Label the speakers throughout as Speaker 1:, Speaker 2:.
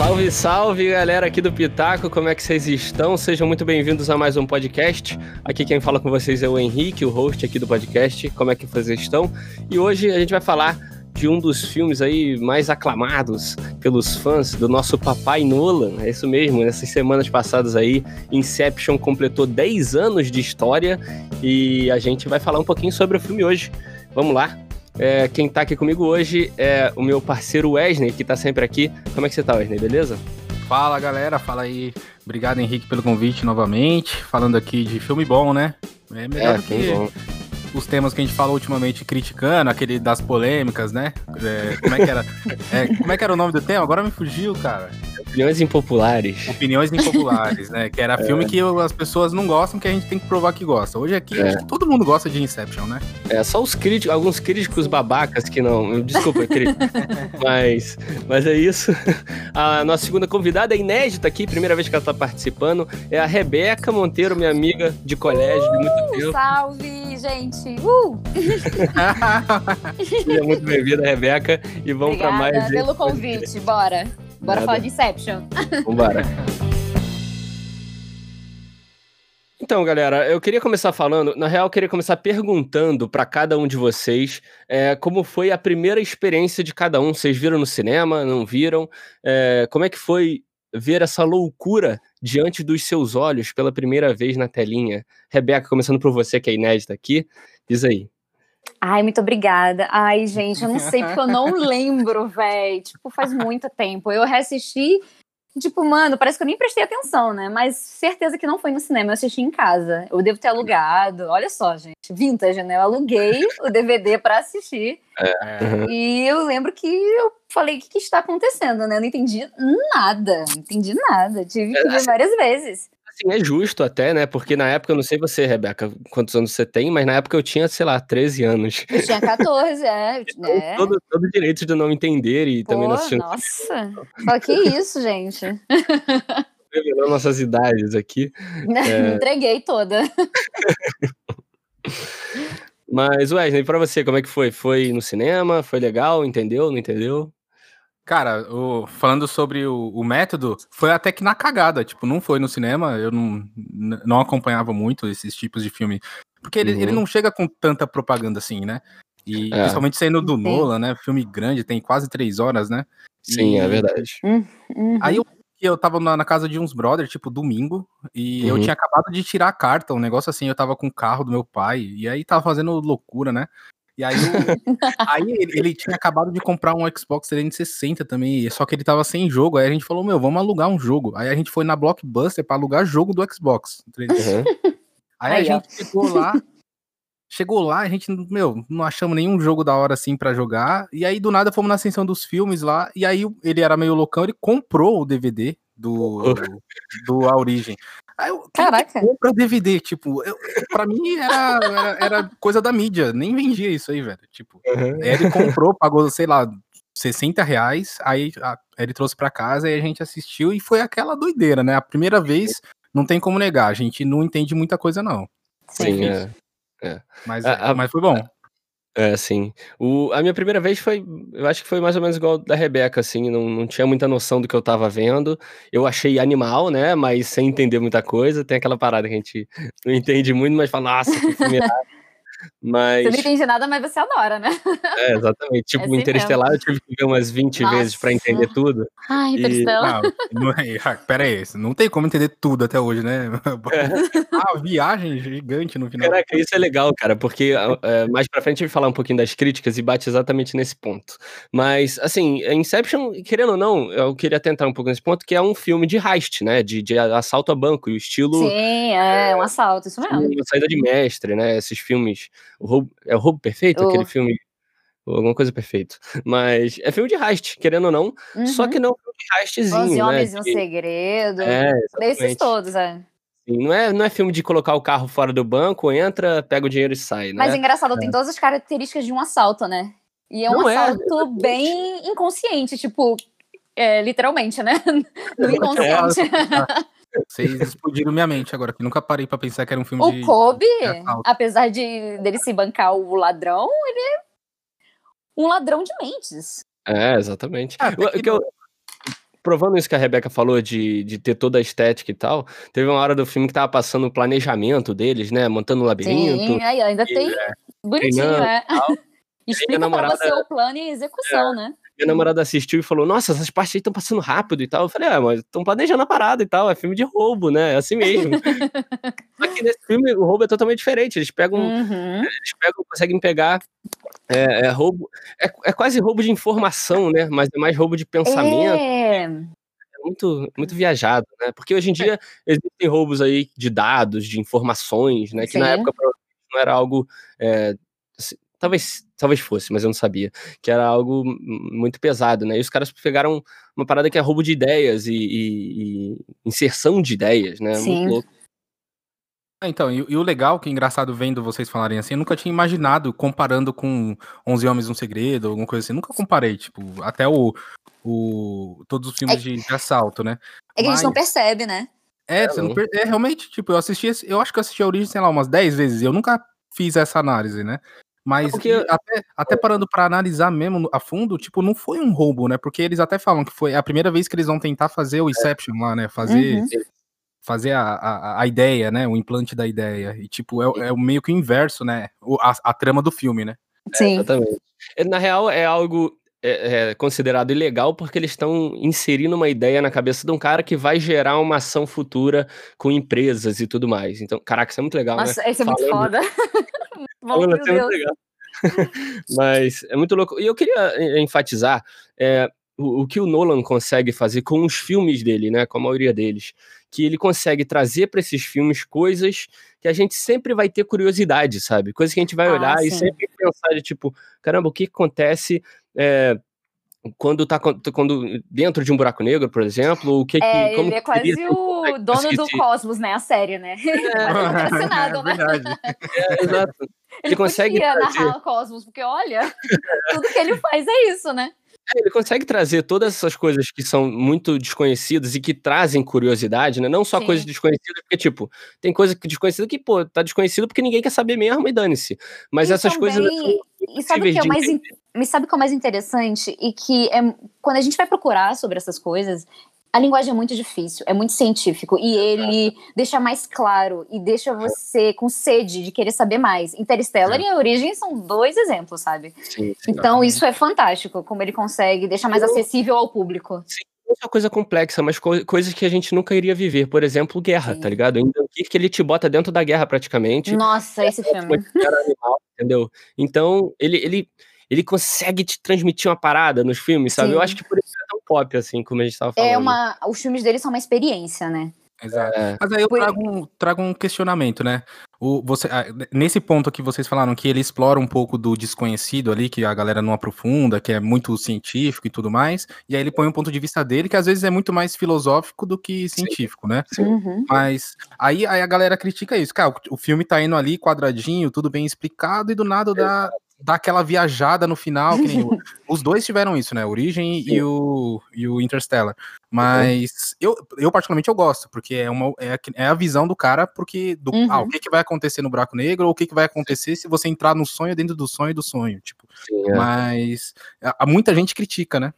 Speaker 1: Salve, salve, galera aqui do Pitaco, como é que vocês estão? Sejam muito bem-vindos a mais um podcast. Aqui quem fala com vocês é o Henrique, o host aqui do podcast. Como é que vocês estão? E hoje a gente vai falar de um dos filmes aí mais aclamados pelos fãs do nosso papai Nolan. É isso mesmo, nessas semanas passadas aí, Inception completou 10 anos de história e a gente vai falar um pouquinho sobre o filme hoje. Vamos lá, é, quem tá aqui comigo hoje é o meu parceiro Wesley, que tá sempre aqui. Como é que você tá, Wesley? Beleza?
Speaker 2: Fala, galera. Fala aí. Obrigado, Henrique, pelo convite novamente. Falando aqui de filme bom, né? É melhor é, do que bom. Os temas que a gente falou ultimamente criticando, aquele das polêmicas, né? É, como é que era? É, como é que era o nome do tema? Agora me fugiu, cara.
Speaker 1: Opiniões impopulares.
Speaker 2: Opiniões impopulares, né? Que era é. filme que as pessoas não gostam, que a gente tem que provar que gosta. Hoje aqui, é. todo mundo gosta de Inception, né?
Speaker 1: É, só os críticos, alguns críticos babacas que não. Desculpa, crítico. mas, mas é isso. A nossa segunda convidada é inédita aqui, primeira vez que ela tá participando. É a Rebeca Monteiro, minha amiga de colégio uh, de muito uh, tempo.
Speaker 3: Salve, gente! Uh!
Speaker 1: Seja muito bem-vinda, Rebeca. E vamos para mais.
Speaker 3: Obrigada pelo convite, bora. Bora Nada. falar de Inception.
Speaker 1: Vambora. Então, galera, eu queria começar falando, na real, eu queria começar perguntando para cada um de vocês é, como foi a primeira experiência de cada um. Vocês viram no cinema? Não viram? É, como é que foi ver essa loucura diante dos seus olhos pela primeira vez na telinha? Rebeca, começando por você, que é inédita aqui, diz aí.
Speaker 3: Ai, muito obrigada. Ai, gente, eu não sei porque eu não lembro, velho. Tipo, faz muito tempo. Eu reassisti, tipo, mano, parece que eu nem prestei atenção, né? Mas certeza que não foi no cinema, eu assisti em casa. Eu devo ter alugado. Olha só, gente, vintage, né? Eu aluguei o DVD para assistir. É. E eu lembro que eu falei, o que, que, está acontecendo, né? Eu não entendi nada, não entendi nada. Tive que ver é, várias vezes
Speaker 1: assim, é justo até, né? Porque na época, eu não sei você, Rebeca, quantos anos você tem, mas na época eu tinha, sei lá, 13 anos.
Speaker 3: Eu tinha 14, é.
Speaker 1: é. Todo, todo direito de não entender e Pô, também não assistir.
Speaker 3: Nossa, Fala, que isso, gente?
Speaker 1: Revelando nossas idades aqui.
Speaker 3: É... Entreguei toda.
Speaker 1: Mas, Wesley, pra você, como é que foi? Foi no cinema? Foi legal? Entendeu? Não entendeu?
Speaker 2: Cara, o, falando sobre o, o, método, foi até que na cagada, tipo, não foi no cinema, eu não, não acompanhava muito esses tipos de filme, porque ele, uhum. ele não chega com tanta propaganda assim, né? E é. principalmente sendo do Sim. Nolan, né? Filme grande, tem quase três horas, né?
Speaker 1: Sim, é e, é verdade.
Speaker 3: Uhum.
Speaker 2: Aí eu, eu tava na, na, casa de uns brothers, tipo, domingo, e uhum. eu tinha acabado de tirar a carta, um negócio assim, eu tava com o carro do meu pai, e aí tava fazendo loucura, né? E aí, aí ele, ele, tinha acabado de comprar um Xbox 360 também, só que ele tava sem jogo. Aí a gente falou, meu, vamos alugar um jogo. Aí a gente foi na Blockbuster para alugar jogo do Xbox. Uhum. Aí, aí, a gente chegou lá, chegou lá, a gente, meu, não achamos nenhum jogo da hora assim para jogar. E aí do nada fomos na ascensão dos filmes lá, e aí ele era meio loucão, ele comprou o DVD do, do, do A Origem. Aí eu,
Speaker 3: Caraca.
Speaker 2: compra DVD, tipo, eu, pra mim era, era, era, coisa da mídia, nem vendia isso aí, velho. Tipo, uhum. ele comprou, pagou, sei lá, 60 reais, aí a, ele trouxe pra casa e a gente assistiu e foi aquela doideira, né? A primeira vez, não tem como negar, a gente não entende muita coisa, não.
Speaker 1: Sim, é, é.
Speaker 2: Mas, a, mas foi bom.
Speaker 1: É, sim. O, a minha primeira vez foi, eu acho que foi mais ou menos igual da Rebeca, assim, não, não tinha muita noção do que eu tava vendo. Eu achei animal, né, mas sem entender muita coisa. Tem aquela parada que a gente não entende muito, mas fala, nossa, que
Speaker 3: mas... Você não entende nada, mas você adora, né?
Speaker 1: É, exatamente. Tipo, é assim Interestelar mesmo. eu tive que ver umas 20 Nossa. vezes pra entender tudo.
Speaker 3: Ai, Interestelar.
Speaker 2: E... Não, não, é, ah, pera aí, não tem como entender tudo até hoje, né? É. ah, viagem gigante no final.
Speaker 1: Caraca, isso é legal, cara, porque é, mais pra frente a gente vai falar um pouquinho das críticas e bate exatamente nesse ponto. Mas, assim, Inception, querendo ou não, eu queria tentar um pouco nesse ponto, que é um filme de heist, né? De, de assalto a banco, e o estilo...
Speaker 3: Sim, é, um assalto, isso mesmo.
Speaker 1: Uma saída de mestre, né? Esses filmes o roubo, é o roubo perfeito? Aquele filme. Alguma coisa perfeito. Mas é filme de heist, querendo ou não. Uhum. Só que não é filme de heistzinho. Os
Speaker 3: né, Homens
Speaker 1: né?
Speaker 3: e um Segredo.
Speaker 1: É,
Speaker 3: Desses todos, é.
Speaker 1: Sim, não é, não é filme de colocar o carro fora do banco, entra, pega o dinheiro e sai, né?
Speaker 3: Mas engraçado, é. tem todas as características de um assalto, né? E é um não é, assalto é, bem inconsciente, tipo, é, literalmente, né? No é, inconsciente.
Speaker 2: Vocês explodiram minha mente agora, que nunca parei para pensar que era um filme
Speaker 3: o
Speaker 2: de.
Speaker 3: O Kobe, apesar de dele se bancar o ladrão, ele é um ladrão de mentes.
Speaker 1: É, exatamente. Ah, o, que eu... provando isso que a Rebeca falou de, de ter toda a estética e tal, teve uma hora do filme que tava passando o planejamento deles, né? Montando um labirinto.
Speaker 3: Sim, aí ainda e, tem é, bonitinho, é. Explica namorada, pra você o plano e a execução, é, né?
Speaker 1: Minha namorada assistiu e falou: Nossa, essas partes aí estão passando rápido e tal. Eu falei: Ah, mas estão planejando a parada e tal. É filme de roubo, né? É assim mesmo. Só que nesse filme o roubo é totalmente diferente. Eles pegam, uhum. eles pegam, conseguem pegar é, é roubo, é, é, quase roubo de informação, né? Mas é mais roubo de pensamento. É. é muito, muito viajado, né? Porque hoje em dia existem roubos aí de dados, de informações, né? Que Sim. na época não era algo é, Talvez, talvez fosse, mas eu não sabia. Que era algo muito pesado, né? E os caras pegaram uma parada que é roubo de ideias e, e, e inserção de ideias, né? Sim. Muito louco.
Speaker 2: É, então, e, e, o legal, que é engraçado vendo vocês falarem assim, eu nunca tinha imaginado comparando com 11 Homens um Segredo, alguma coisa assim. Nunca comparei, tipo, até o, o todos os filmes é, de, de, assalto, né?
Speaker 3: É que Mas, a gente não percebe, né?
Speaker 2: É, você não, é realmente, tipo, eu assisti, eu acho que eu assisti a Origem, sei lá, umas 10 vezes, e eu nunca fiz essa análise, né? Mas porque... até, até parando para analisar mesmo a fundo, tipo, não foi um roubo, né? Porque eles até falam que foi a primeira vez que eles vão tentar fazer o é. Inception lá, né? Fazer, uhum. fazer a, a, a, ideia, né? O implante da ideia. E, tipo, é, é meio que o inverso, né? A, a trama do filme, né?
Speaker 1: Sim. É, exatamente. Na real, é algo é, é, considerado ilegal porque eles estão inserindo uma ideia na cabeça de um cara que vai gerar uma ação futura com empresas e tudo mais. Então, caraca, isso é muito legal,
Speaker 3: Nossa,
Speaker 1: né?
Speaker 3: isso é muito foda.
Speaker 1: Falando, é legal. Mas é muito louco. E eu queria enfatizar é, o, o, que o Nolan consegue fazer com os filmes dele, né? Com a maioria deles. Que ele consegue trazer para esses filmes coisas que a gente sempre vai ter curiosidade, sabe? Coisas que a gente vai ah, olhar sim. e sempre pensar de tipo, caramba, o que acontece é, quando tá quando dentro de um buraco negro, por exemplo, o que,
Speaker 3: é,
Speaker 1: que
Speaker 3: como ele é quase o dono do cosmos, né, a série, né? É,
Speaker 1: é, né? É, exato.
Speaker 3: Ele, ele consegue trazer... narrar o cosmos, porque olha, tudo que ele faz é isso, né?
Speaker 1: É, ele consegue trazer todas essas coisas que são muito desconhecidas e que trazem curiosidade, né? Não só Sim. coisas desconhecidas, porque, tipo, tem coisa desconhecida que, pô, tá desconhecido porque ninguém quer saber mesmo e dane-se. Mas e essas também, coisas.
Speaker 3: E sabe o que é mais. Me sabe o que é mais interessante? E que é, quando a gente vai procurar sobre essas coisas, a linguagem é muito difícil, é muito científico e ele deixa mais claro e deixa você com sede de querer saber mais. Interstellar é. e a Origem são dois exemplos, sabe? Sim, sim, então isso é fantástico, como ele consegue deixar mais acessível ao público. Sim,
Speaker 1: não é uma coisa complexa, mas co coisas que a gente nunca iria viver. Por exemplo, guerra, sim. tá ligado? Ainda que ele te bota dentro da guerra praticamente.
Speaker 3: Nossa, esse é, filme.
Speaker 1: Animal, entendeu? Então, ele, ele ele consegue te transmitir uma parada nos filmes, sabe? Sim. Eu acho que por isso é tão pop, assim, como a gente tava é falando.
Speaker 3: É uma. Os filmes dele são uma experiência, né?
Speaker 2: Exato. É. Mas aí eu trago um, trago um questionamento, né? O, você, nesse ponto que vocês falaram que ele explora um pouco do desconhecido ali, que a galera não aprofunda, que é muito científico e tudo mais, e aí ele põe um ponto de vista dele que às vezes é muito mais filosófico do que científico, Sim. né? Sim. Uhum. Mas aí, aí a galera critica isso, cara, o, o filme tá indo ali quadradinho, tudo bem explicado, e do nada dá, dá aquela viajada no final, que nem o, os dois tiveram isso, né? Origem e o, e o Interstellar. Mas uhum. eu, eu, particularmente, eu gosto, porque é, uma, é, é a visão do cara, porque do, uhum. ah, o que, que vai acontecer no buraco negro, ou o que, que vai acontecer se você entrar no sonho dentro do sonho do sonho, tipo. Sim, é. Mas a, muita gente critica, né?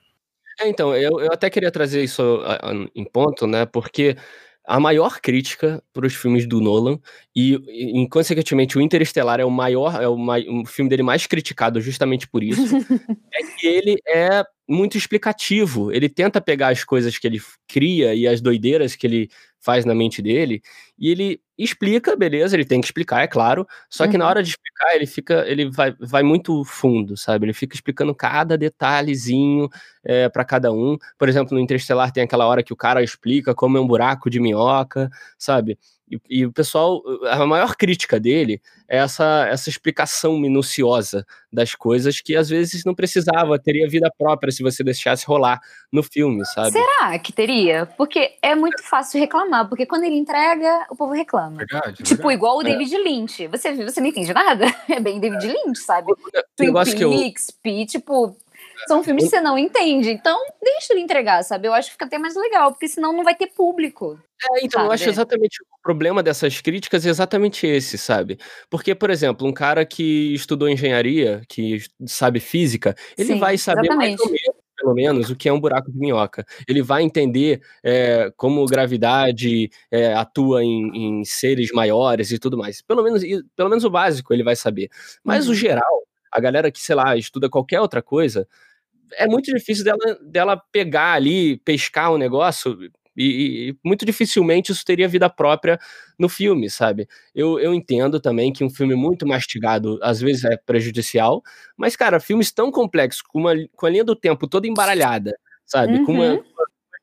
Speaker 1: É, então, eu, eu até queria trazer isso a, a, em ponto, né? Porque a maior crítica para os filmes do Nolan e, e, consequentemente, o Interestelar é o maior, é o, o filme dele mais criticado justamente por isso, é que ele é muito explicativo. Ele tenta pegar as coisas que ele cria e as doideiras que ele faz na mente dele, e ele explica, beleza, ele tem que explicar, é claro, só que uhum. na hora de explicar, ele fica, ele vai, vai muito fundo, sabe? Ele fica explicando cada detalhezinho é, para cada um. Por exemplo, no Interestelar tem aquela hora que o cara explica como é um buraco de minhoca, sabe? E, e, o pessoal, a maior crítica dele é essa, essa explicação minuciosa das coisas que às vezes não precisava, teria vida própria se você deixasse rolar no filme, sabe?
Speaker 3: Será que teria? Porque é muito fácil reclamar, porque quando ele entrega, o povo reclama. Verdade, tipo, verdade. igual o é. David é. Lynch. Você, você não entende nada? É bem David Lynch, sabe? Twin Peaks, eu... tipo, são filmes que você não entende. Então, deixa ele entregar, sabe? Eu acho que fica até mais legal, porque senão não vai ter público.
Speaker 1: É, então, sabe? eu acho exatamente o problema dessas críticas é exatamente esse, sabe? Porque, por exemplo, um cara que estudou engenharia, que sabe física, ele Sim, vai saber exatamente. mais ou menos pelo menos, o que é um buraco de minhoca. Ele vai entender é, como gravidade é, atua em, em, seres maiores e tudo mais. Pelo menos, pelo menos o básico ele vai saber. Mas uhum. o geral, a galera que, sei lá, estuda qualquer outra coisa, é muito difícil dela, dela pegar ali, pescar um negócio e, e, muito dificilmente isso teria vida própria no filme, sabe? Eu, eu entendo também que um filme muito mastigado às vezes é prejudicial, mas, cara, filmes tão complexos, com, uma, com a linha do tempo toda embaralhada, sabe? Uhum. Com uma,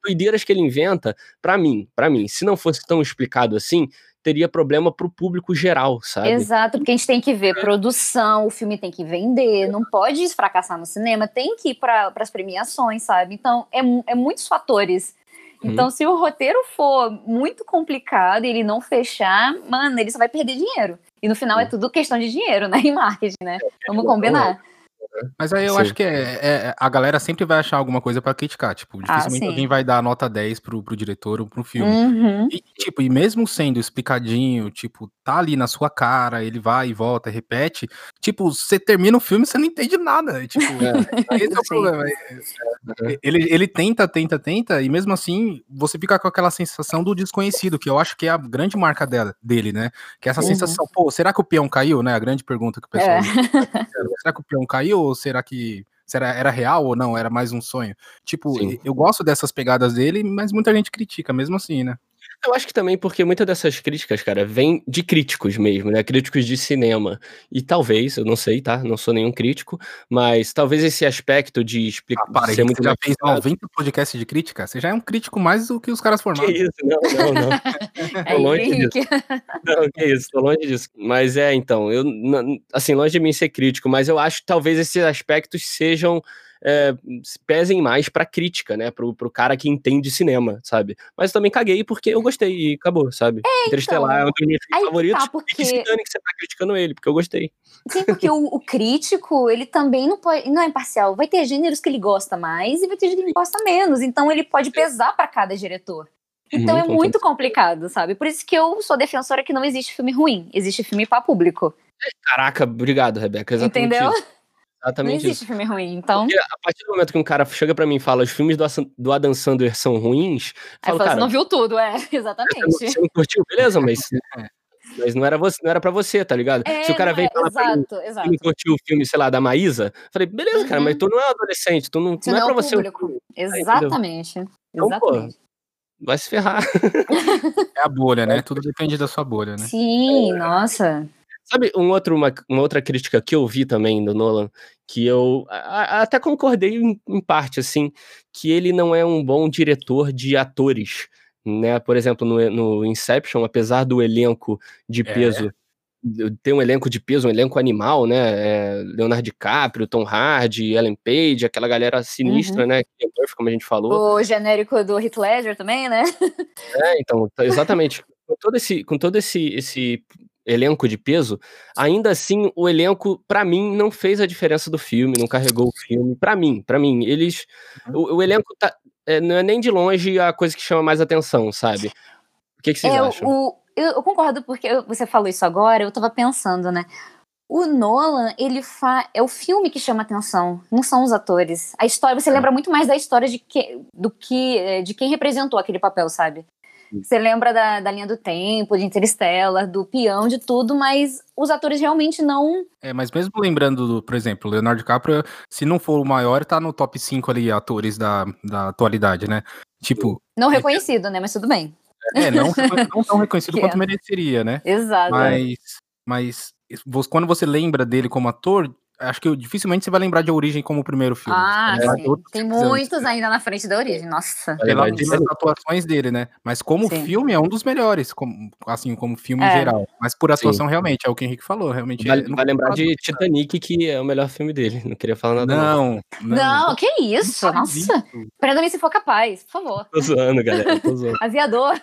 Speaker 1: doideiras que ele inventa, para mim, para mim, se não fosse tão explicado assim, teria problema pro público geral, sabe?
Speaker 3: Exato, porque a gente tem que ver produção, o filme tem que vender, não pode fracassar no cinema, tem que ir para as premiações, sabe? Então, é, é muitos fatores então, uhum. se o roteiro for muito complicado e ele não fechar, mano, ele só vai perder dinheiro. E no final é tudo questão de dinheiro, né? Em marketing, né? É, Vamos combinar.
Speaker 2: Mas aí eu Sim. acho que é, é, a galera sempre vai achar alguma coisa para criticar. Tipo, ah, dificilmente ah, alguém vai dar nota 10 pro, pro diretor ou pro filme. Uhum. E, tipo, e mesmo sendo explicadinho, tipo, tá ali na sua cara, ele vai e volta, repete. Tipo, você termina o filme, você não entende nada. Tipo, é, esse é o problema. É, é, ele, ele tenta, tenta, tenta, e mesmo assim, você fica com aquela sensação do desconhecido, que eu acho que é a grande marca dela, dele, né? Que é essa uhum. sensação, pô, será que o peão caiu, né? A grande pergunta que o pessoal. É. será que o peão caiu? ou será que será, era real ou não? Era mais um sonho? Tipo, Sim. eu gosto dessas pegadas dele, mas muita gente critica mesmo assim, né?
Speaker 1: Eu acho que também porque muitas dessas críticas, cara, vêm de críticos mesmo, né? Críticos de cinema. E talvez, eu não sei, tá? Não sou nenhum crítico, mas talvez esse aspecto de explicar. Ah,
Speaker 2: para, ser muito você já fez 90 podcasts de crítica? Você já é um crítico mais do que os caras formados.
Speaker 1: Que isso, não, não, não. é tô longe disso. Não, que isso, tô longe disso. Mas é, então, eu, assim, longe de mim ser crítico, mas eu acho que talvez esses aspectos sejam é, pesem mais pra crítica, né? Pro, pro cara que entende cinema, sabe? Mas eu também caguei porque eu gostei e acabou, sabe? É, Interestelar então, é um dos meus filmes favoritos. Tá, porque... E que se dane que você tá criticando ele, porque eu gostei.
Speaker 3: Sim, porque o, o, crítico, ele também não, pode, não é imparcial. Vai ter gêneros que ele gosta mais e vai ter gêneros que ele gosta menos. Então ele pode pesar para cada diretor. Então uhum, é muito complicado, sabe? Por isso que eu sou defensora que não existe filme ruim, existe filme para público.
Speaker 1: Caraca, obrigado, Rebeca.
Speaker 3: Entendeu?
Speaker 1: Isso.
Speaker 3: Exatamente. Não existe isso. filme ruim, então. Porque
Speaker 1: a partir do momento que um cara chega pra mim e fala os filmes do, do Adam Sandler são ruins.
Speaker 3: Aí falo, cara, você não viu tudo, é, exatamente. Você
Speaker 1: não, você não curtiu, beleza, mas. Mas não era, você, não era pra você, tá ligado?
Speaker 3: É,
Speaker 1: Se o cara vem
Speaker 3: é, falar exato, pra mim, exato.
Speaker 1: curtiu o filme, sei lá, da Maísa, falei, beleza, uhum. cara, mas tu não é adolescente, tu não, não, é, é pra você.
Speaker 3: Público. Exatamente. Então, Exatamente. Pô,
Speaker 1: vai se ferrar.
Speaker 2: É a bolha, né? Tudo depende da sua bolha, né?
Speaker 3: Sim, é. nossa.
Speaker 1: Sabe um outro, uma, uma, outra crítica que eu vi também do Nolan, que eu a, até concordei em, em, parte, assim, que ele não é um bom diretor de atores, né? Por exemplo, no, no Inception, apesar do elenco de é. peso, é. ter um elenco de peso, um elenco animal, né? É, Leonardo DiCaprio, Tom Hardy, Ellen Page, aquela galera sinistra, uhum. né? Como a gente falou.
Speaker 3: O genérico do Heath Ledger também, né?
Speaker 1: É, então, tá, exatamente. com todo esse, com todo esse, esse elenco de peso, ainda assim o elenco para mim não fez a diferença do filme, não carregou o filme. Para mim, para mim, eles uhum. o, o elenco tá, é, não é nem de longe a coisa que chama mais atenção, sabe? O que, que vocês é, acham?
Speaker 3: O, eu, eu, concordo porque você falou isso agora, eu tava pensando, né? O Nolan, ele fa... é o filme que chama atenção, não são os atores. A história, você é. lembra muito mais da história de que, do que é, de quem representou aquele papel, sabe? Você lembra da, da linha do tempo, de Interstellar, do peão, de tudo, mas os atores realmente não.
Speaker 2: É, mas mesmo lembrando, do, por exemplo, Leonardo DiCaprio, se não for o maior, tá no top 5 ali atores da, da atualidade, né? Tipo.
Speaker 3: Não reconhecido, né? Mas tudo bem.
Speaker 2: É, não, não tão reconhecido quanto mereceria, né?
Speaker 3: Exato.
Speaker 2: Mas, mas quando você lembra dele como ator, acho que dificilmente você vai lembrar de Origem como o primeiro filme.
Speaker 3: Ah, sim. Tem muitos ainda na frente da Origem, nossa.
Speaker 2: Pela as atuações dele, né? Mas como sim. filme é um dos melhores, como, assim, como filme é. em geral. Mas por atuação, sim. realmente, é o que o Henrique falou, realmente.
Speaker 1: Vai, vai lembrar de Titanic, que é o melhor filme dele. Não queria falar nada.
Speaker 2: Não,
Speaker 3: não. Não, que isso? Nossa. Prenda-me se for capaz, por favor.
Speaker 1: Tô zoando, galera. Tô zoando.
Speaker 3: Aviador.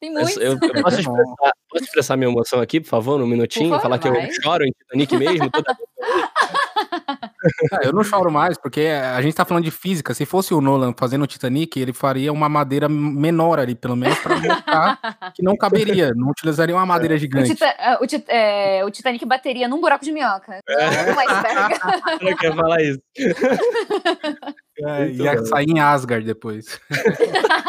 Speaker 3: Tem muitos.
Speaker 1: Eu, eu, posso, expressar, posso, expressar, minha emoção aqui, por favor, num minutinho? Favor, falar vai. que eu choro em Titanic mesmo? Toda...
Speaker 2: eu não choro mais, porque a gente tá falando de física. Se fosse o Nolan fazendo o Titanic, ele faria uma madeira menor ali, pelo menos, para mostrar que não caberia. Não utilizaria uma madeira é. gigante.
Speaker 3: O, Tita é, o, tit é, o, Titanic bateria num buraco de minhoca. É. Não,
Speaker 1: não quer falar isso.
Speaker 2: É, ia bom. sair em Asgard depois.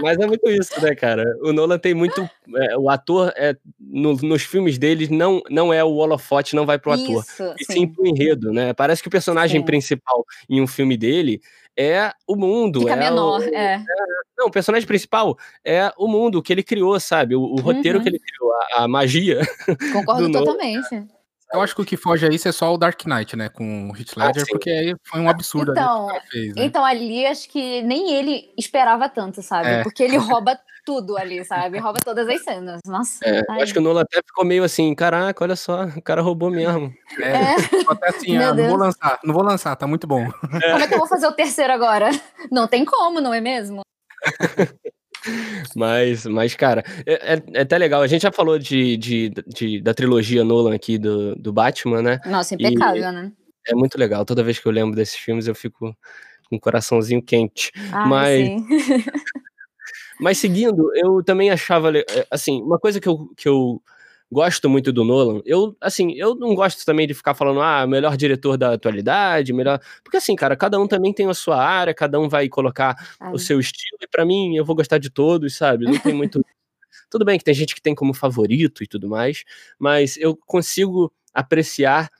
Speaker 1: Mas é muito isso, né, cara? O Nolan tem muito. É, o ator, é, no, nos filmes dele, não, não é o holofote, não vai pro ator. Isso, e sim, sim pro enredo, né? Parece que o personagem sim. principal em um filme dele é o mundo.
Speaker 3: Fica
Speaker 1: é
Speaker 3: menor,
Speaker 1: o,
Speaker 3: é. é.
Speaker 1: Não, o personagem principal é o mundo que ele criou, sabe? O, o roteiro uhum. que ele criou, a, a magia.
Speaker 3: Concordo totalmente. Nolan.
Speaker 2: Eu acho que o que foge a isso é só o Dark Knight, né? Com o Heath ah, Ledger, ah, porque aí foi um absurdo
Speaker 3: então,
Speaker 2: ali
Speaker 3: que fez, né? Então, ali acho que nem ele esperava tanto, sabe? É. Porque ele rouba tudo ali, sabe? Rouba todas as cenas. Nossa.
Speaker 1: É, eu acho que o Nolan até ficou meio assim, caraca, olha só, o cara roubou mesmo.
Speaker 2: É, é. até assim, ah, não vou lançar, não vou lançar, tá muito bom.
Speaker 3: É. Como é que eu vou fazer o terceiro agora? Não tem como, não é mesmo?
Speaker 1: Mas, mas cara, é, é, é, até legal. A gente já falou de, de, de, da trilogia Nolan aqui do, do Batman, né?
Speaker 3: Nossa, impecável, e né?
Speaker 1: É muito legal. Toda vez que eu lembro desses filmes, eu fico com o coraçãozinho quente.
Speaker 3: Ai,
Speaker 1: mas, mas seguindo, eu também achava, é, assim, uma coisa que eu, que eu gosto muito do Nolan. Eu, assim, eu não gosto também de ficar falando, ah, melhor diretor da atualidade, melhor. Porque, assim, cara, cada um também tem a sua área, cada um vai colocar Ai. o seu estilo, e para mim, eu vou gostar de todos, sabe? Não tem muito. Tudo bem que tem gente que tem como favorito e tudo mais, mas eu consigo apreciar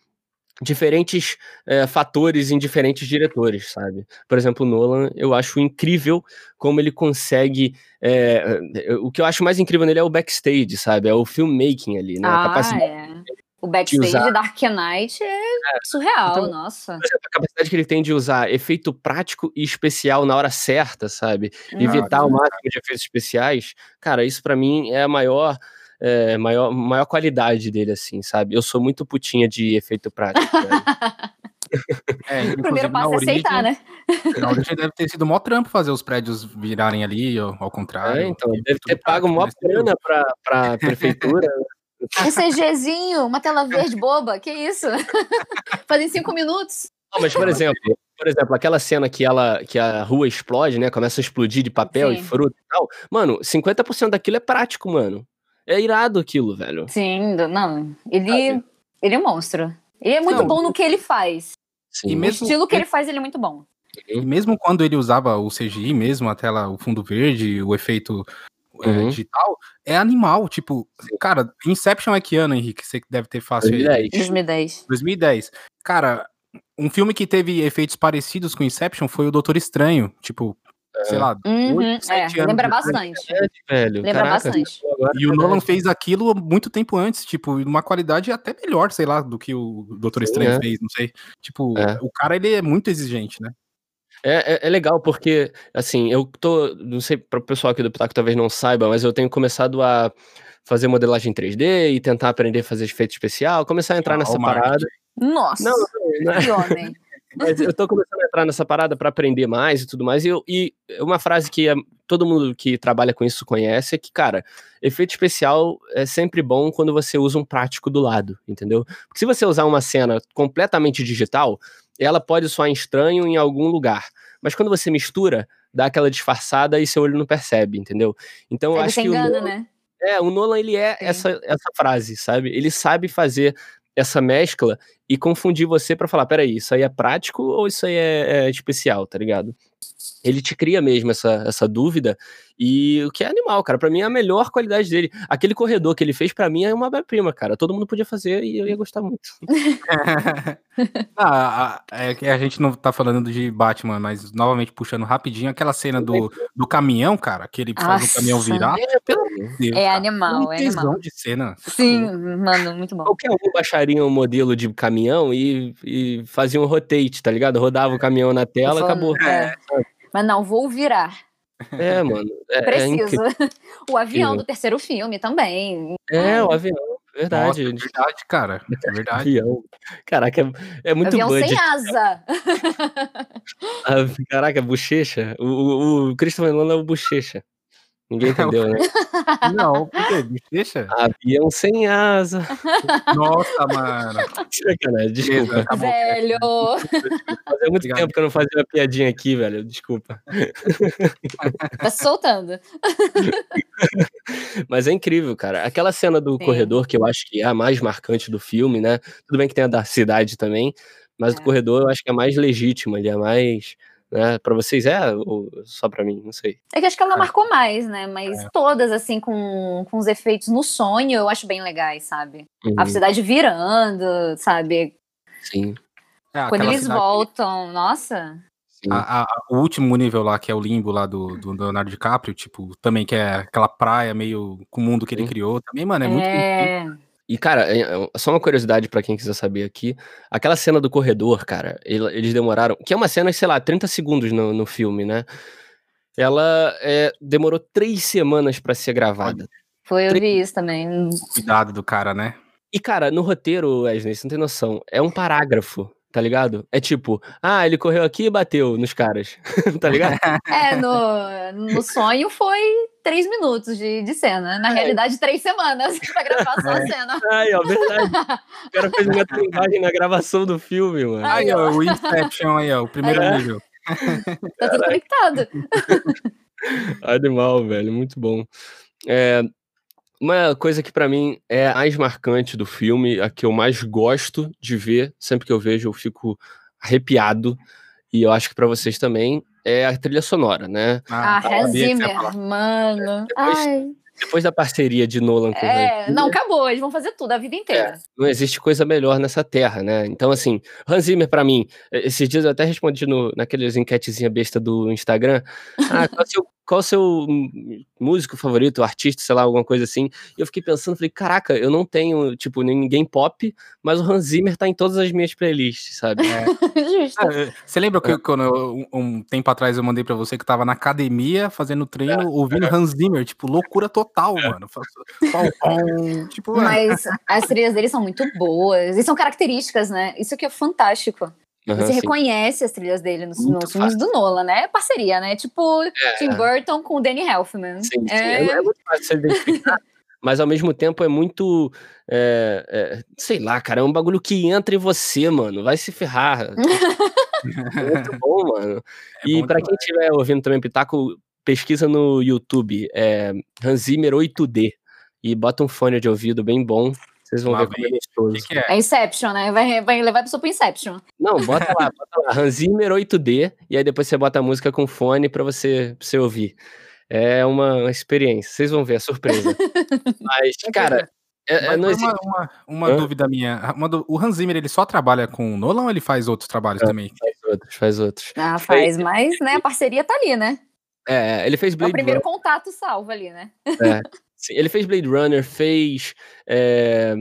Speaker 1: diferentes é, fatores em diferentes diretores, sabe? Por exemplo, o Nolan, eu acho incrível como ele consegue. É, o que eu acho mais incrível nele é o backstage, sabe? É o filmmaking ali, né?
Speaker 3: Ah, a capacidade é. O backstage de Dark Knight é, é. surreal, então, nossa.
Speaker 1: A capacidade que ele tem de usar efeito prático e especial na hora certa, sabe? Evitar o máximo de efeitos especiais. Cara, isso para mim é a maior é, maior, maior qualidade dele, assim, sabe? Eu sou muito putinha de efeito prático.
Speaker 3: é, o primeiro passo é aceitar, né?
Speaker 2: Na origem deve ter sido mó trampo fazer os prédios virarem ali, ao, ao contrário.
Speaker 1: É, então, deve ter pago mó grana pra, pra prefeitura.
Speaker 3: Um CGzinho, uma tela verde boba, que isso? Fazem cinco minutos.
Speaker 1: Não, mas, por exemplo, por exemplo, aquela cena que ela que a rua explode, né? Começa a explodir de papel Sim. e fruta e tal. Mano, 50% daquilo é prático, mano. É irado aquilo, velho.
Speaker 3: Sim, não. Ele, ele é um monstro. Ele é muito não, bom no que ele faz. Sim. E mesmo, o estilo que ele faz, ele é muito bom.
Speaker 2: E mesmo quando ele usava o CGI mesmo, a tela, o fundo verde, o efeito é, uhum. é, digital, é animal. Tipo, cara, Inception é que ano, Henrique? Você deve ter fácil
Speaker 3: 2010. 2010.
Speaker 2: 2010. Cara, um filme que teve efeitos parecidos com Inception foi o Doutor Estranho. Tipo, sei lá,
Speaker 3: uhum, 8, é, lembra bastante.
Speaker 1: velho.
Speaker 3: Lembra Caraca, bastante.
Speaker 2: E o Nolan fez aquilo muito tempo antes, tipo, uma qualidade até melhor, sei lá, do que o Doutor Estranho é. fez, não sei. Tipo, é. o cara, ele é muito exigente, né?
Speaker 1: É, é, é, legal porque, assim, eu tô, não sei, para o pessoal aqui do Pitaco talvez não saiba, mas eu tenho começado a fazer modelagem 3D e tentar aprender a fazer efeito especial, começar a entrar ah, nessa parada.
Speaker 3: Nossa, não, não, não, que homem.
Speaker 1: Mas eu tô começando a entrar nessa parada para aprender mais e tudo mais. E, eu, e uma frase que é, todo mundo que trabalha com isso conhece é que, cara, efeito especial é sempre bom quando você usa um prático do lado, entendeu? Porque se você usar uma cena completamente digital, ela pode soar estranho em algum lugar. Mas quando você mistura, dá aquela disfarçada e seu olho não percebe, entendeu? Então eu acho que engana, o Nolan, né? É, o Nolan ele é essa, essa frase, sabe? Ele sabe fazer essa mescla e confundir você para falar, peraí, isso aí é prático ou isso aí é, é especial, tá ligado? ele te cria mesmo essa, essa dúvida. E o que é animal, cara. Para mim é a melhor qualidade dele. Aquele corredor que ele fez, para mim, é uma obra-prima, cara. Todo mundo podia fazer e eu ia gostar muito.
Speaker 2: ah, é que a gente não tá falando de Batman, mas novamente puxando rapidinho aquela cena do, do caminhão, cara, que ele faz Nossa. o caminhão virar.
Speaker 3: É, Deus, é animal, é animal.
Speaker 2: de cena.
Speaker 3: Sim, mano, muito bom.
Speaker 1: Qualquer um baixaria um modelo de caminhão e, e fazia um rotate, tá ligado? Rodava o caminhão na tela, acabou.
Speaker 3: É. Mas não, vou virar.
Speaker 1: É, mano. É, é
Speaker 3: Preciso. É o avião do terceiro filme também.
Speaker 1: É, o avião. Verdade.
Speaker 2: Nossa, verdade, cara. É verdade. Avião.
Speaker 1: Caraca, é, é muito
Speaker 3: avião
Speaker 1: budget.
Speaker 3: sem asa.
Speaker 1: Caraca, bochecha. O, o, o Christopher Nolan é o bochecha. Ninguém entendeu, né?
Speaker 2: Não, por quê? Bochecha?
Speaker 1: Avião sem asa.
Speaker 2: Nossa, mano.
Speaker 1: Sacanagem, desculpa.
Speaker 3: Tá velho.
Speaker 1: Fazia muito Obrigado. tempo que eu não fazia uma piadinha aqui, velho. Desculpa.
Speaker 3: Tá se soltando.
Speaker 1: Mas é incrível, cara. Aquela cena do Sim. corredor, que eu acho que é a mais marcante do filme, né? Tudo bem que tem a da cidade também, mas é. o corredor eu acho que é mais legítima, ele é mais né? Pra vocês é ou só pra mim? Não sei.
Speaker 3: É que acho que ela marcou mais, né? Mas é. todas, assim, com, com os efeitos no sonho, eu acho bem legais, sabe? Uhum. A cidade virando, sabe?
Speaker 1: Sim.
Speaker 3: É, Quando eles voltam, nossa.
Speaker 2: A, a, o último nível lá, que é o limbo lá do, do Leonardo DiCaprio, tipo, também que é aquela praia meio com o mundo que ele Sim. criou, também, mano, é, é... muito.
Speaker 1: E, cara, é, é, só uma curiosidade para quem quiser saber aqui. Aquela cena do corredor, cara, eles demoraram. Que é uma cena, sei lá, 30 segundos no, no filme, né? Ela é, demorou três semanas para ser gravada.
Speaker 3: Foi, eu vi isso também.
Speaker 2: Cuidado do cara, né?
Speaker 1: E, cara, no roteiro, Wesley, você não tem noção. É um parágrafo tá ligado? É tipo, ah, ele correu aqui e bateu nos caras, tá ligado?
Speaker 3: É, no, no sonho foi três minutos de, de cena. Na é. realidade, três semanas pra gravar só a é. cena.
Speaker 1: Ai, ó, verdade. O cara fez uma trincagem na gravação do filme, mano.
Speaker 2: Aí, ó, o Inception aí, ó, o primeiro é. nível.
Speaker 3: Tá tudo conectado.
Speaker 1: Animal, velho, muito bom. É, uma coisa que para mim é a mais marcante do filme, a que eu mais gosto de ver, sempre que eu vejo eu fico arrepiado, e eu acho que para vocês também, é a trilha sonora, né?
Speaker 3: Ah, ah Hans Zimmer, mano.
Speaker 1: Depois, Ai. depois da parceria de Nolan com
Speaker 3: É, não, acabou, eles vão fazer tudo a vida inteira. É,
Speaker 1: não existe coisa melhor nessa terra, né? Então, assim, Hans Zimmer para mim, esses dias eu até respondi no, naqueles enquetezinha besta do Instagram, ah, qual é o seu qual o seu músico favorito, artista, sei lá, alguma coisa assim. E eu fiquei pensando, falei, caraca, eu não tenho, tipo, ninguém pop, mas o Hans Zimmer tá em todas as minhas playlists, sabe? É.
Speaker 2: Justo. Ah, você lembra que é. quando eu, um, tempo atrás eu mandei para você que tava na academia fazendo treino, é. ouvindo é. Hans Zimmer, tipo, loucura total, é. mano.
Speaker 3: tipo, mas as trilhas dele são muito boas e são características, né? Isso que é fantástico. Uhum, Você sim. reconhece as trilhas dele nos, nos filmes do Nolan, né? É parceria, né? Tipo é. Tim Burton com o Danny Elfman.
Speaker 1: Sim, sim. É, é muito fácil de identificar. mas ao mesmo tempo é muito. É, é, sei lá, cara, é um bagulho que entra em você, mano. Vai se ferrar. é muito bom, mano. É e para quem estiver ouvindo também Pitaco, pesquisa no YouTube, é Hans Zimmer 8D. E bota um fone de ouvido bem bom. Vocês vão Uma ver como é gostoso. Que
Speaker 3: que é? é? Inception, né? Vai, vai levar a pessoa pro Inception.
Speaker 1: Não, bota lá, bota lá. Hans Zimmer 8D, e aí depois você bota a música com fone pra você, pra você ouvir. É uma experiência. Vocês vão ver a surpresa. Mas, cara. É, é
Speaker 2: não existe... Uma, uma, uma dúvida minha. Uma do... O Hans Zimmer, ele só trabalha com o Nolan ou ele faz outros trabalhos é, também?
Speaker 1: Faz outros, faz outros.
Speaker 3: Ah, faz, mas né, a parceria tá ali, né?
Speaker 1: É, ele fez Blade
Speaker 3: É o primeiro Runner. contato salvo ali, né?
Speaker 1: É. Sim, ele fez Blade Runner, fez é,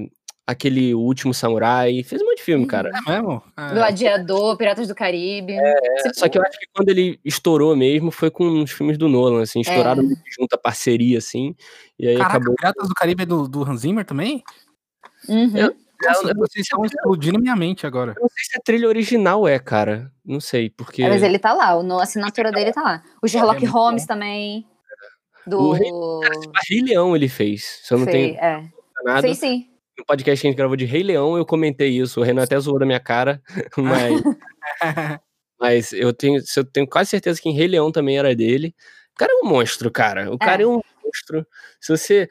Speaker 1: aquele Último Samurai, fez um monte de filme, uhum. cara.
Speaker 2: É mesmo? É.
Speaker 3: Gladiador, Piratas do Caribe.
Speaker 1: É, só que eu acho que quando ele estourou mesmo foi com os filmes do Nolan, assim, estouraram é. junto a parceria, assim, e aí
Speaker 2: Caraca,
Speaker 1: acabou...
Speaker 2: Piratas do Caribe é do, do Hans Zimmer também?
Speaker 3: Uhum. Eu,
Speaker 2: Nossa, vocês estão explodindo minha mente agora.
Speaker 1: Eu não sei se a trilha original é, cara. Não sei, porque. É,
Speaker 3: mas ele tá lá, a assinatura dele tá lá. O Sherlock é Holmes bom. também. Do... O Rei,
Speaker 1: Rei Leão ele fez. Se eu não Sei, tenho.
Speaker 3: É. Nada. Sim, sim.
Speaker 1: No podcast que a gente gravou de Rei Leão, eu comentei isso. O Renan até zoou da minha cara, mas. mas eu tenho, eu tenho quase certeza que em Rei Leão também era dele. O cara é um monstro, cara. O cara é, é um monstro. Se você.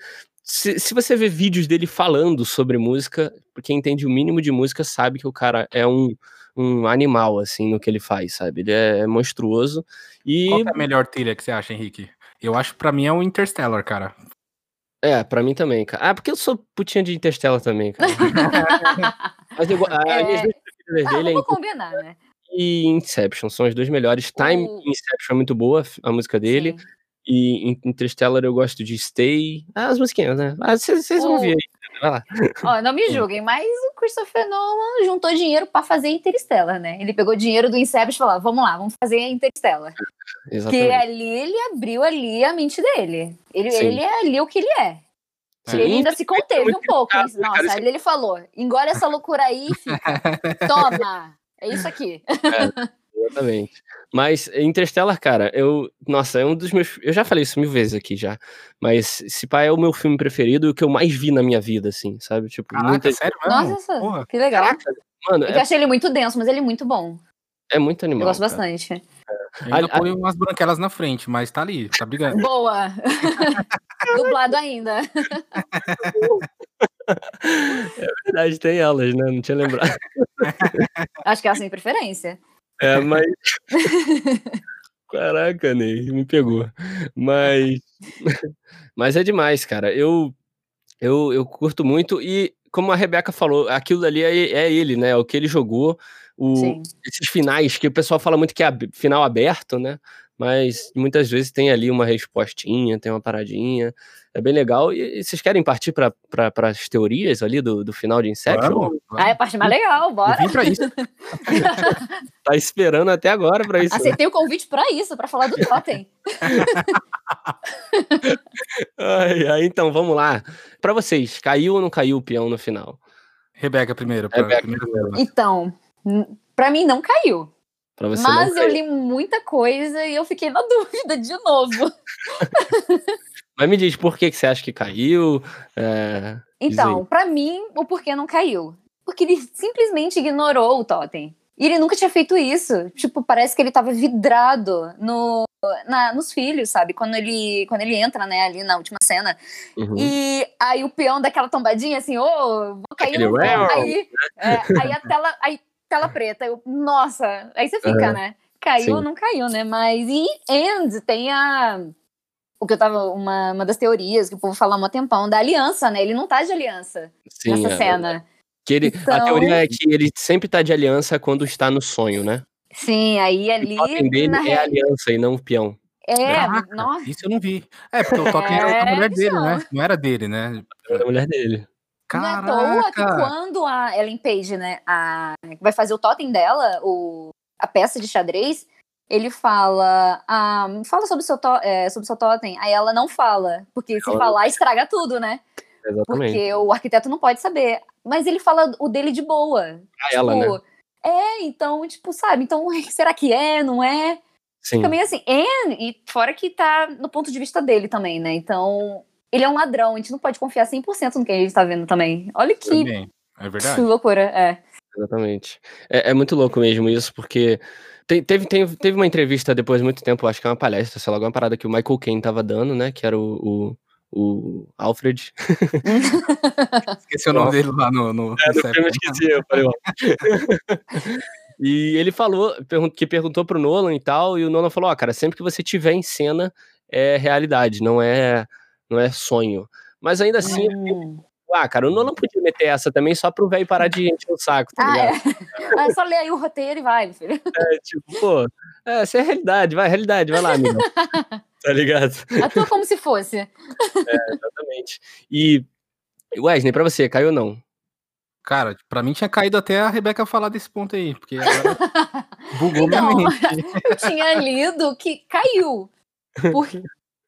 Speaker 1: Se, se você vê vídeos dele falando sobre música, quem entende o mínimo de música sabe que o cara é um, um animal, assim, no que ele faz, sabe? Ele é monstruoso. E...
Speaker 2: Qual é a melhor trilha que você acha, Henrique? Eu acho que pra mim é o Interstellar, cara.
Speaker 1: É, pra mim também, cara. Ah, porque eu sou putinha de Interstellar também, cara. Mas eu, a, é... as duas
Speaker 3: preferidas dele é combinar, né?
Speaker 1: E Inception são as duas melhores. Time uh... Inception é muito boa, a música dele. Sim. E Interstellar eu gosto de Stay. Ah, as musiquinhas, né? Vocês ah, vão ver aí.
Speaker 3: Ó, não me julguem, mas o Christopher Nolan juntou dinheiro para fazer Interstellar, né? Ele pegou dinheiro do Inception e falou: vamos lá, vamos fazer Interstellar. Exatamente. Que ali ele abriu ali a mente dele. Ele, ele é ali o que ele é. Sim. Ele ainda se conteve um pouco. Nossa, cara, ali ele falou: engole essa loucura aí e fica. Toma! É isso aqui. É.
Speaker 1: Exatamente. Mas Interstellar, cara, eu. Nossa, é um dos meus. Eu já falei isso mil vezes aqui já. Mas esse pai é o meu filme preferido e o que eu mais vi na minha vida, assim, sabe? Tipo,
Speaker 2: Caraca, muita... sério mesmo?
Speaker 3: Nossa, Porra. que legal. Caraca, mano, eu é... achei ele muito denso, mas ele é muito bom.
Speaker 1: É muito animal.
Speaker 3: Eu gosto cara. bastante. É.
Speaker 2: Ainda põe umas branquelas na frente, mas tá ali, tá brigando.
Speaker 3: Boa! Dublado ainda.
Speaker 1: É verdade, tem elas, né? Não tinha lembrado.
Speaker 3: Acho que elas têm preferência.
Speaker 1: É, mas. Caraca, Ney, me pegou. Mas. mas é demais, cara. Eu, eu, eu curto muito e, como a Rebeca falou, aquilo ali é, é ele, né? É o que ele jogou. O, esses finais que o pessoal fala muito que é final aberto, né? Mas muitas vezes tem ali uma respostinha, tem uma paradinha. É bem legal. E, e vocês querem partir para pra, as teorias ali do, do final de Inception? Vamos,
Speaker 3: vamos. Ah, é a parte mais legal, bora.
Speaker 2: Eu vim pra isso.
Speaker 1: tá esperando até agora para isso.
Speaker 3: Aceitei o convite para isso, para falar do Totem.
Speaker 1: ai, ai, então, vamos lá. Para vocês, caiu ou não caiu o peão no final?
Speaker 2: Rebeca primeiro.
Speaker 1: Rebeca primeiro.
Speaker 3: Então, para mim não caiu. Mas eu li muita coisa e eu fiquei na dúvida de novo.
Speaker 1: Mas me diz, por que, que você acha que caiu? É...
Speaker 3: Então, para mim, o porquê não caiu. Porque ele simplesmente ignorou o totem. E ele nunca tinha feito isso. Tipo, parece que ele tava vidrado no, na, nos filhos, sabe? Quando ele, quando ele entra, né, ali na última cena. Uhum. E aí o peão daquela tombadinha, assim, ô, oh, vou cair no... Aí, é, aí a tela... Aí tela preta. Eu, nossa, aí você fica, uhum. né? Caiu ou não caiu, né? Mas e End tem a. O que eu tava. Uma, uma das teorias que o povo fala há um tempão, da aliança, né? Ele não tá de aliança Sim, nessa é. cena.
Speaker 1: Que ele, então... A teoria é que ele sempre tá de aliança quando está no sonho, né?
Speaker 3: Sim, aí ali.
Speaker 1: O dele na... é aliança e não o peão.
Speaker 3: É, nossa.
Speaker 2: Isso eu não vi. É, porque o token é, era da mulher dele, né? Não era dele, né?
Speaker 1: Era da mulher dele.
Speaker 3: Caraca. Não é toa que quando a Ellen Page, né, a, vai fazer o totem dela, o, a peça de xadrez, ele fala, ah, fala sobre o seu, to, é, sobre seu totem. Aí ela não fala, porque se falar estraga tudo, né?
Speaker 1: Exatamente.
Speaker 3: Porque o arquiteto não pode saber. Mas ele fala o dele de boa. A
Speaker 1: tipo, ela, né?
Speaker 3: É, então, tipo, sabe? Então, será que é, não é?
Speaker 1: Sim.
Speaker 3: Fica meio assim, e fora que tá no ponto de vista dele também, né? Então, ele é um ladrão, a gente não pode confiar 100% no que a gente tá vendo também. Olha que,
Speaker 2: também. é verdade.
Speaker 3: que loucura, é.
Speaker 1: Exatamente. É, é muito louco mesmo isso, porque tem, teve, teve, teve uma entrevista depois de muito tempo, acho que é uma palestra, sei lá, alguma parada que o Michael Caine tava dando, né, que era o, o, o Alfred.
Speaker 2: esqueci o nome dele lá no... no,
Speaker 1: é, no filme esqueci, eu falei, E ele falou, que perguntou pro Nolan e tal, e o Nolan falou, ó, oh, cara, sempre que você tiver em cena, é realidade, não é não é sonho. Mas ainda assim, hum. ah, cara, o Nolan podia meter essa também só pro velho parar de encher o saco, tá
Speaker 3: ah, ligado? É. é só ler aí o roteiro e vai, filho.
Speaker 1: É, tipo, pô, é, essa é a realidade, vai, realidade, vai lá, amigo. tá ligado?
Speaker 3: Atua como se fosse. É,
Speaker 1: exatamente. E, Wesley, pra você, caiu ou não?
Speaker 2: Cara, pra mim tinha caído até a Rebeca falar desse ponto aí, porque agora bugou
Speaker 3: então,
Speaker 2: minha mente.
Speaker 3: Eu tinha lido que caiu. Por,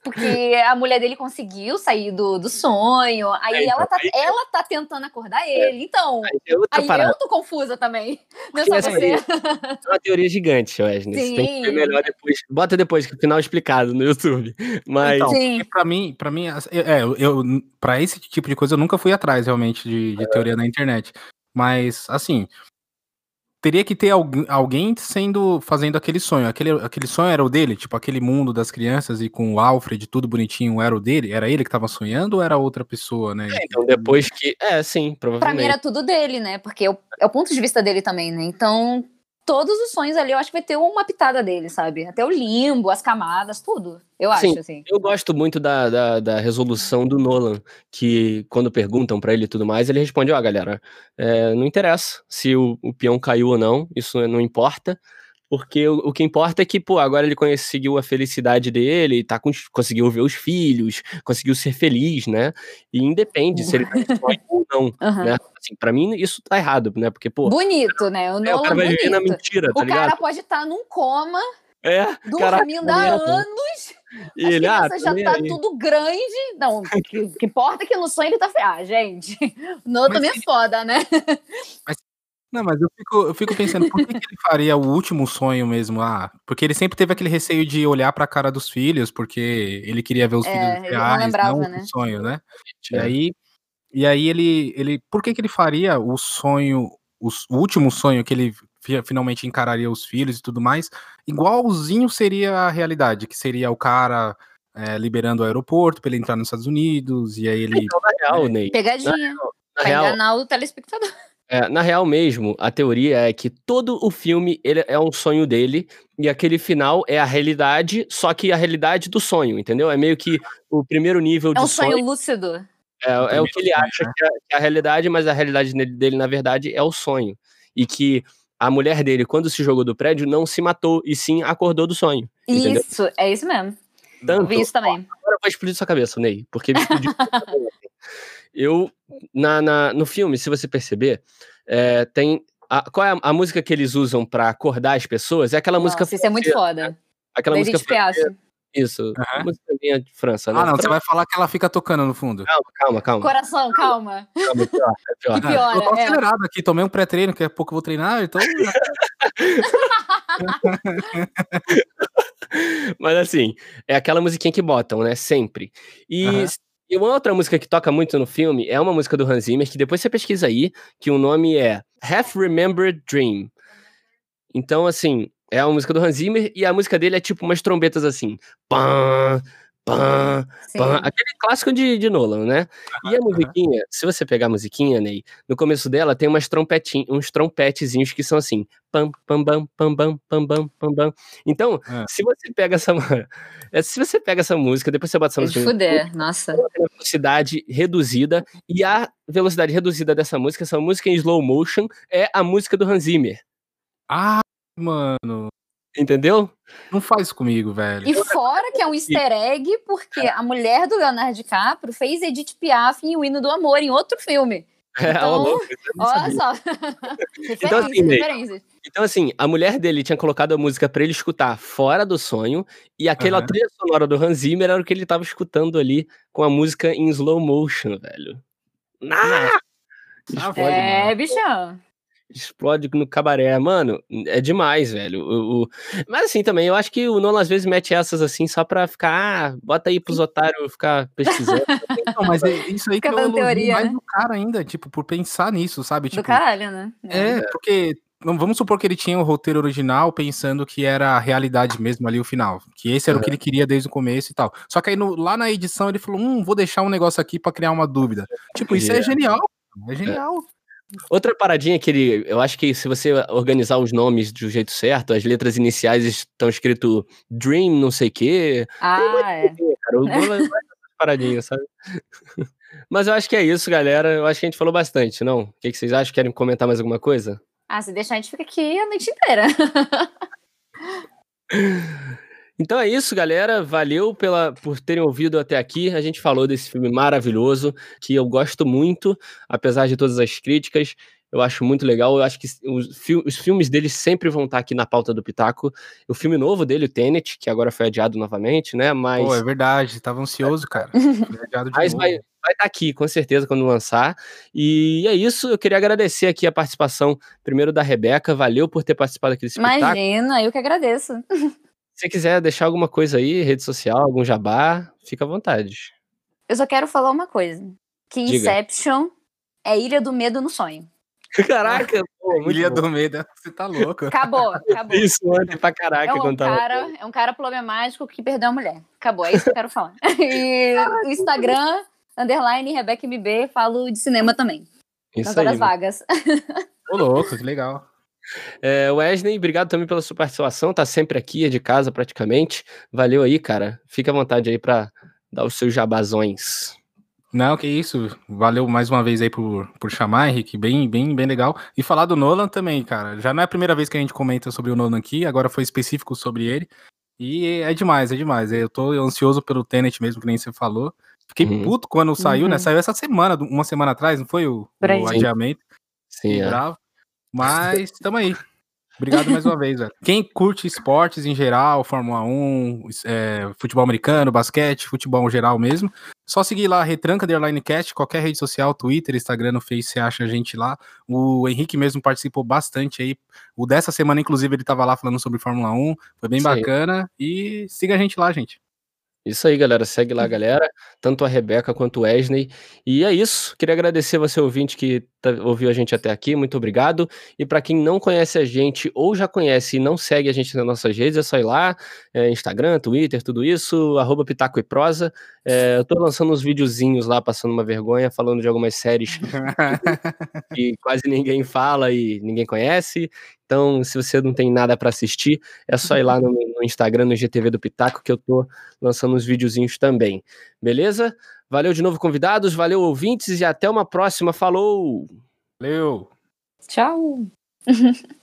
Speaker 3: porque a mulher dele conseguiu sair do, do sonho, aí é, ela, tá, então, ela tá tentando acordar é. ele. Então, aí, aí eu tô confusa também. Não é só você.
Speaker 1: É uma teoria gigante, Wesley. Sim. Tem que ver melhor depois. Bota depois, que o final é explicado no YouTube. Mas.
Speaker 2: Então, Sim. pra mim, pra mim, é, eu, eu, pra esse tipo de coisa eu nunca fui atrás realmente de, de teoria na internet. Mas, assim, teria que ter alguém sendo fazendo aquele sonho. Aquele, aquele sonho era o dele, tipo aquele mundo das crianças e com o Alfred tudo bonitinho, era o dele? Era ele que tava sonhando ou era outra pessoa, né?
Speaker 1: É, então depois que. É, sim, provavelmente.
Speaker 3: Pra mim era tudo dele, né? Porque é o, é o ponto de vista dele também, né? Então todos os sonhos ali, eu acho que vai ter uma pitada dele, sabe? Até o limbo, as camadas, tudo. Eu Sim, acho, assim.
Speaker 1: Eu gosto muito da, da, da, resolução do Nolan, que quando perguntam para ele e tudo mais, ele responde: Ó, oh, galera, é, não interessa se o, o peão caiu ou não, isso não importa. Porque o, o, que importa é que, pô, agora ele conseguiu a felicidade dele, tá com, conseguiu ver os filhos, conseguiu ser feliz, né? E independe se ele tá ou não, uhum. né? Assim, pra mim isso tá errado, né? Porque, pô...
Speaker 3: Bonito, né? O, é, o cara vai viver na
Speaker 1: mentira, tá
Speaker 3: O
Speaker 1: ligado?
Speaker 3: cara pode estar tá num coma,
Speaker 1: é,
Speaker 3: dormindo há anos...
Speaker 1: E ele, ah,
Speaker 3: já tá aí. tudo grande. Não, o que, que importa é que no sonho ele tá. Ah, gente, no também é foda, né?
Speaker 2: Mas não, mas eu fico, eu fico pensando, por que, que, ele faria o último sonho mesmo? Ah, porque ele sempre teve aquele receio de olhar para a cara dos filhos, porque ele queria ver os é, filhos reais, não, lembrava, não né? o sonho, né? E é. aí, e aí ele, ele, por que que ele faria o sonho, o, o último sonho que ele finalmente encararia os filhos e tudo mais, igualzinho seria a realidade, que seria o cara é, liberando o aeroporto para ele entrar nos Estados Unidos, e aí ele...
Speaker 1: Então, na real, Ney.
Speaker 3: Pegadinha, na real, pra enganar o telespectador.
Speaker 1: É, na real mesmo, a teoria é que todo o filme ele é um sonho dele e aquele final é a realidade, só que a realidade do sonho, entendeu? É meio que o primeiro nível
Speaker 3: É
Speaker 1: de
Speaker 3: um sonho
Speaker 1: sonho.
Speaker 3: lúcido.
Speaker 1: É, é o que ele acha
Speaker 2: né?
Speaker 1: que é, que é a realidade, mas a realidade dele, na verdade, é o sonho. E que a mulher dele, quando se jogou do prédio, não se matou, e sim acordou do sonho. Entendeu?
Speaker 3: Isso, é isso mesmo.
Speaker 1: Tanto,
Speaker 3: Vi isso também.
Speaker 1: Agora vai explodir sua cabeça, Ney, porque ele explodiu. Eu, na, na- no filme, se você perceber, é, tem. a- qual é a, a música que eles usam pra acordar as pessoas? É aquela música.
Speaker 3: Nossa, isso é muito foda.
Speaker 1: Aquela
Speaker 3: Da
Speaker 1: música. Francesa. Isso.
Speaker 2: Aham.
Speaker 1: Música minha de França, né?
Speaker 2: Ah, não, você
Speaker 1: Fran-
Speaker 2: vai falar que ela fica tocando no fundo.
Speaker 1: Calma, calma, calma.
Speaker 3: Coração, calma.
Speaker 1: calma, é pior, é pior.
Speaker 3: Que pior,
Speaker 2: eu tô
Speaker 3: é.
Speaker 2: acelerado aqui, tomei um pré-treino, daqui a pouco eu vou treinar, então.
Speaker 1: Mas assim, é aquela musiquinha que botam, né? Sempre. E,
Speaker 2: Aham.
Speaker 1: E uma outra música que toca muito no filme é uma música do Hans Zimmer, que depois você pesquisa aí, que o nome é Half Remembered Dream. Então, assim, é a música do Hans Zimmer e a música dele é tipo umas trombetas assim. Pam, pam,
Speaker 3: Sim.
Speaker 1: pam. Aquele clássico de, de Nolan, né? E a musiquinha, se você pegar a musiquinha, Ney, no começo dela tem umas trompetin, uns trompetezinhos que são assim. Pam, pam, bam, pam, bam, pam, bam, pam, bam. Então,
Speaker 2: É.
Speaker 1: se você pega essa. é, Se você pega essa música, depois você bota essa música.
Speaker 3: fuder, nossa.
Speaker 1: Velocidade reduzida. E a velocidade reduzida dessa música, essa música em slow motion, é a música do Hans Zimmer.
Speaker 2: Ah, mano.
Speaker 1: Entendeu?
Speaker 2: Não faz isso comigo, velho.
Speaker 3: E fora que é um easter egg, porque a mulher do Leonardo DiCaprio fez Edith Piaf em O Hino do Amor, em outro filme.
Speaker 1: É,
Speaker 3: Então, Olha só.
Speaker 1: Então, assim. Então, assim, a mulher dele tinha colocado a música pra ele escutar fora do sonho, e aquela
Speaker 2: Aham.
Speaker 1: trilha sonora do Hans Zimmer era o que ele tava escutando ali com a música em slow motion, velho. Ah!
Speaker 3: É,
Speaker 1: mano.
Speaker 3: bichão.
Speaker 1: Explode no cabaré. Mano, é demais, velho. O, o- Mas assim, também, eu acho que o Nolan às vezes mete essas assim só pra ficar. Ah, bota aí pros otários ficar pesquisando.
Speaker 2: Não, mas é isso aí que
Speaker 3: Fica
Speaker 2: eu
Speaker 3: dando
Speaker 2: elogio
Speaker 3: teoria,
Speaker 2: mais
Speaker 3: né?
Speaker 2: do cara ainda, tipo, por pensar nisso, sabe?
Speaker 3: Do
Speaker 2: Tipo,
Speaker 3: caralho, né?
Speaker 2: É, porque não- vamos supor que ele tinha o roteiro original pensando que era a realidade mesmo ali o final, que esse era o que ele queria desde o começo e tal. Só que aí no- lá na edição ele falou, hum, vou deixar um negócio aqui pra criar uma dúvida. Tipo, isso é
Speaker 1: É.
Speaker 2: genial. É genial.
Speaker 1: Outra paradinha que ele. Eu acho que se você organizar os nomes do jeito certo, as letras iniciais estão escrito Dream, não sei o quê.
Speaker 3: Ah, é.
Speaker 1: Cara, o essas paradinhas, sabe? Mas eu acho que é isso, galera. Eu acho que a gente falou bastante, não? O que, que vocês acham? Querem comentar mais alguma coisa?
Speaker 3: Ah, se deixar, a gente fica aqui a noite inteira.
Speaker 1: Então é isso, galera. Valeu pela, por terem ouvido até aqui. A gente falou desse filme maravilhoso, que eu gosto muito, apesar de todas as críticas. Eu acho muito legal. Eu acho que os, os filmes dele sempre vão estar aqui na pauta do Pitaco. O filme novo dele, o Tenet, que agora foi adiado novamente, né? Mas,
Speaker 2: Pô, é verdade, tava ansioso, cara. Foi adiado de
Speaker 1: mas
Speaker 2: novo.
Speaker 1: vai vai estar aqui, com certeza, quando lançar. E é isso. Eu queria agradecer aqui a participação, primeiro da Rebeca. Valeu por ter participado aqui desse Pitaco.
Speaker 3: Imagina, eu que agradeço.
Speaker 1: Se você quiser deixar alguma coisa aí, rede social, algum jabá, fica à vontade.
Speaker 3: Eu só quero falar uma coisa. Que
Speaker 1: Diga.
Speaker 3: Inception é Ilha do Medo no sonho.
Speaker 1: Caraca, pô,
Speaker 2: Ilha
Speaker 1: bom.
Speaker 2: do Medo, você tá louco.
Speaker 3: Acabou, acabou.
Speaker 1: Isso ontem pra
Speaker 3: É
Speaker 1: caraca
Speaker 3: um,
Speaker 1: quando tava.
Speaker 3: cara, é um cara problemático que perdeu a mulher. Acabou, é isso que eu quero falar. E o Instagram, underline, Rebeca MB, falo de cinema também.
Speaker 1: Isso
Speaker 3: nas
Speaker 1: aí.
Speaker 3: horas
Speaker 1: mano.
Speaker 3: vagas.
Speaker 2: Ô, louco, que legal.
Speaker 1: É, Wesley, obrigado também pela sua participação. Tá sempre aqui, é de casa praticamente. Valeu aí, cara. Fica à vontade aí pra dar os seus jabazões.
Speaker 2: Não, que isso. Valeu mais uma vez aí por, por chamar, Henrique. Bem, bem, bem legal. E falar do Nolan também, cara. Já não é a primeira vez que a gente comenta sobre o Nolan aqui, agora foi específico sobre ele. E é demais, é demais. Eu tô ansioso pelo Tenet mesmo, que nem você falou. Fiquei
Speaker 1: Uhum.
Speaker 2: puto quando saiu, né?
Speaker 3: Uhum.
Speaker 2: Saiu essa semana, uma semana atrás, não foi o, o
Speaker 1: Sim.
Speaker 2: adiamento?
Speaker 1: Sim,
Speaker 2: Fiquei
Speaker 1: é.
Speaker 2: bravo. Mas tamo aí. Obrigado mais uma vez, velho. Quem curte esportes em geral, Fórmula 1, é, futebol americano, basquete, futebol em geral mesmo, só seguir lá, Retranca Underline Cast, qualquer rede social, Twitter, Instagram, no Face, você acha a gente lá. O Henrique mesmo participou bastante aí. O dessa semana, inclusive, ele tava lá falando sobre Fórmula 1. Foi bem
Speaker 1: aí.
Speaker 2: bacana. E siga a gente lá, gente.
Speaker 1: Isso aí, galera. Segue lá, galera. Tanto a Rebeca quanto o Wesley. E é isso. Queria agradecer você, ouvinte, que tá, ouviu a gente até aqui. Muito obrigado. E para quem não conhece a gente ou já conhece e não segue a gente nas nossas redes, é só ir lá. É, Instagram, Twitter, tudo isso. Arroba Pitaco e Prosa. É, eu tô lançando uns videozinhos lá, passando uma vergonha, falando de algumas séries que quase ninguém fala e ninguém conhece. Então, se você não tem nada para assistir, é só ir lá no, no, Instagram, no GTV do Pitaco, que eu tô lançando uns videozinhos também. Beleza? Valeu de novo, convidados, valeu, ouvintes, e até uma próxima. Falou!
Speaker 2: Valeu!
Speaker 3: Tchau!